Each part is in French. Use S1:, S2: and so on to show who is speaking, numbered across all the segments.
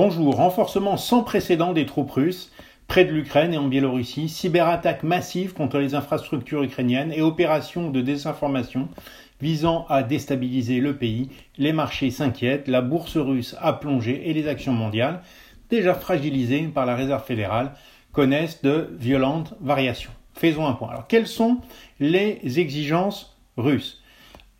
S1: Bonjour, renforcement sans précédent des troupes russes près de l'Ukraine et en Biélorussie, cyberattaques massives contre les infrastructures ukrainiennes et opérations de désinformation visant à déstabiliser le pays. Les marchés s'inquiètent, la bourse russe a plongé et les actions mondiales, déjà fragilisées par la Réserve fédérale, connaissent de violentes variations. Faisons un point. Alors, quelles sont les exigences russes?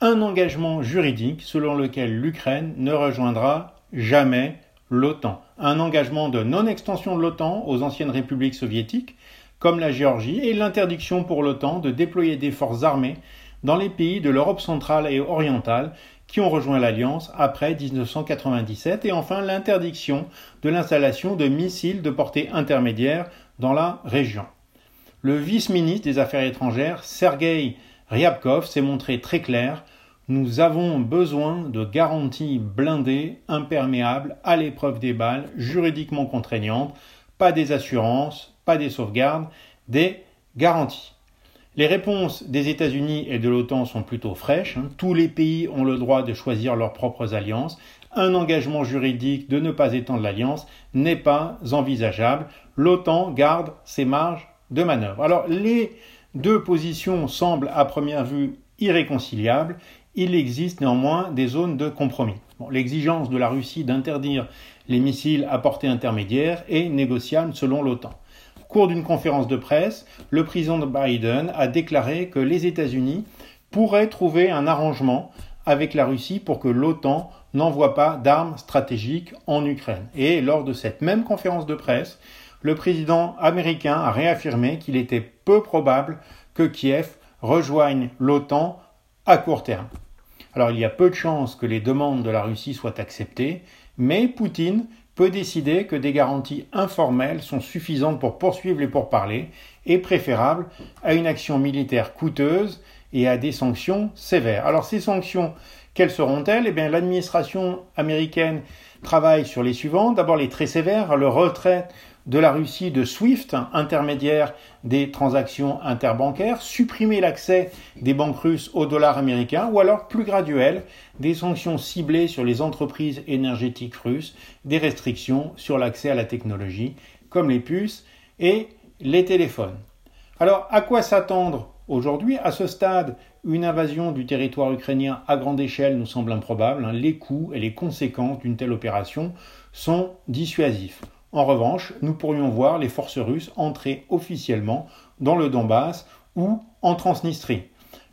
S1: Un engagement juridique selon lequel l'Ukraine ne rejoindra jamais l'OTAN. Un engagement de non-extension de l'OTAN aux anciennes républiques soviétiques, comme la Géorgie, et l'interdiction pour l'OTAN de déployer des forces armées dans les pays de l'Europe centrale et orientale qui ont rejoint l'Alliance après 1997, et enfin l'interdiction de l'installation de missiles de portée intermédiaire dans la région. Le vice-ministre des Affaires étrangères, Sergei Ryabkov, s'est montré très clair nous avons besoin de garanties blindées, imperméables, à l'épreuve des balles, juridiquement contraignantes, pas des assurances, pas des sauvegardes, des garanties. Les réponses des États-Unis et de l'OTAN sont plutôt fraîches. Hein. Tous les pays ont le droit de choisir leurs propres alliances. Un engagement juridique de ne pas étendre l'alliance n'est pas envisageable. L'OTAN garde ses marges de manœuvre. Alors les deux positions semblent à première vue irréconciliables il existe néanmoins des zones de compromis. L'exigence de la Russie d'interdire les missiles à portée intermédiaire est négociable selon l'OTAN. Au cours d'une conférence de presse, le président Biden a déclaré que les États-Unis pourraient trouver un arrangement avec la Russie pour que l'OTAN n'envoie pas d'armes stratégiques en Ukraine. Et lors de cette même conférence de presse, le président américain a réaffirmé qu'il était peu probable que Kiev rejoigne l'OTAN à court terme. Alors il y a peu de chances que les demandes de la Russie soient acceptées, mais Poutine peut décider que des garanties informelles sont suffisantes pour poursuivre les pourparlers et préférables à une action militaire coûteuse et à des sanctions sévères. Alors ces sanctions, quelles seront-elles? Eh bien l'administration américaine travaille sur les suivantes. D'abord les très sévères, le retrait de la Russie de SWIFT, intermédiaire des transactions interbancaires, supprimer l'accès des banques russes au dollar américain, ou alors plus graduel, des sanctions ciblées sur les entreprises énergétiques russes, des restrictions sur l'accès à la technologie, comme les puces et les téléphones. Alors, à quoi s'attendre aujourd'hui? À ce stade, une invasion du territoire ukrainien à grande échelle nous semble improbable. Hein. Les coûts et les conséquences d'une telle opération sont dissuasifs. En revanche, nous pourrions voir les forces russes entrer officiellement dans le Donbass ou en Transnistrie.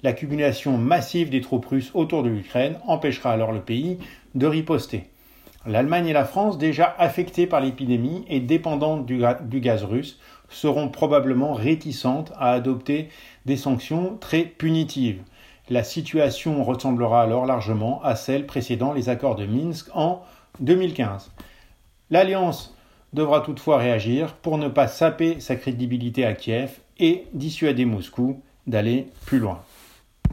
S1: L'accumulation massive des troupes russes autour de l'Ukraine empêchera alors le pays de riposter. L'Allemagne et la France, déjà affectées par l'épidémie et dépendantes du, gaz russe, seront probablement réticentes à adopter des sanctions très punitives. La situation ressemblera alors largement à celle précédant les accords de Minsk en 2015. L'alliance devra toutefois réagir pour ne pas saper sa crédibilité à Kiev et dissuader Moscou d'aller plus loin.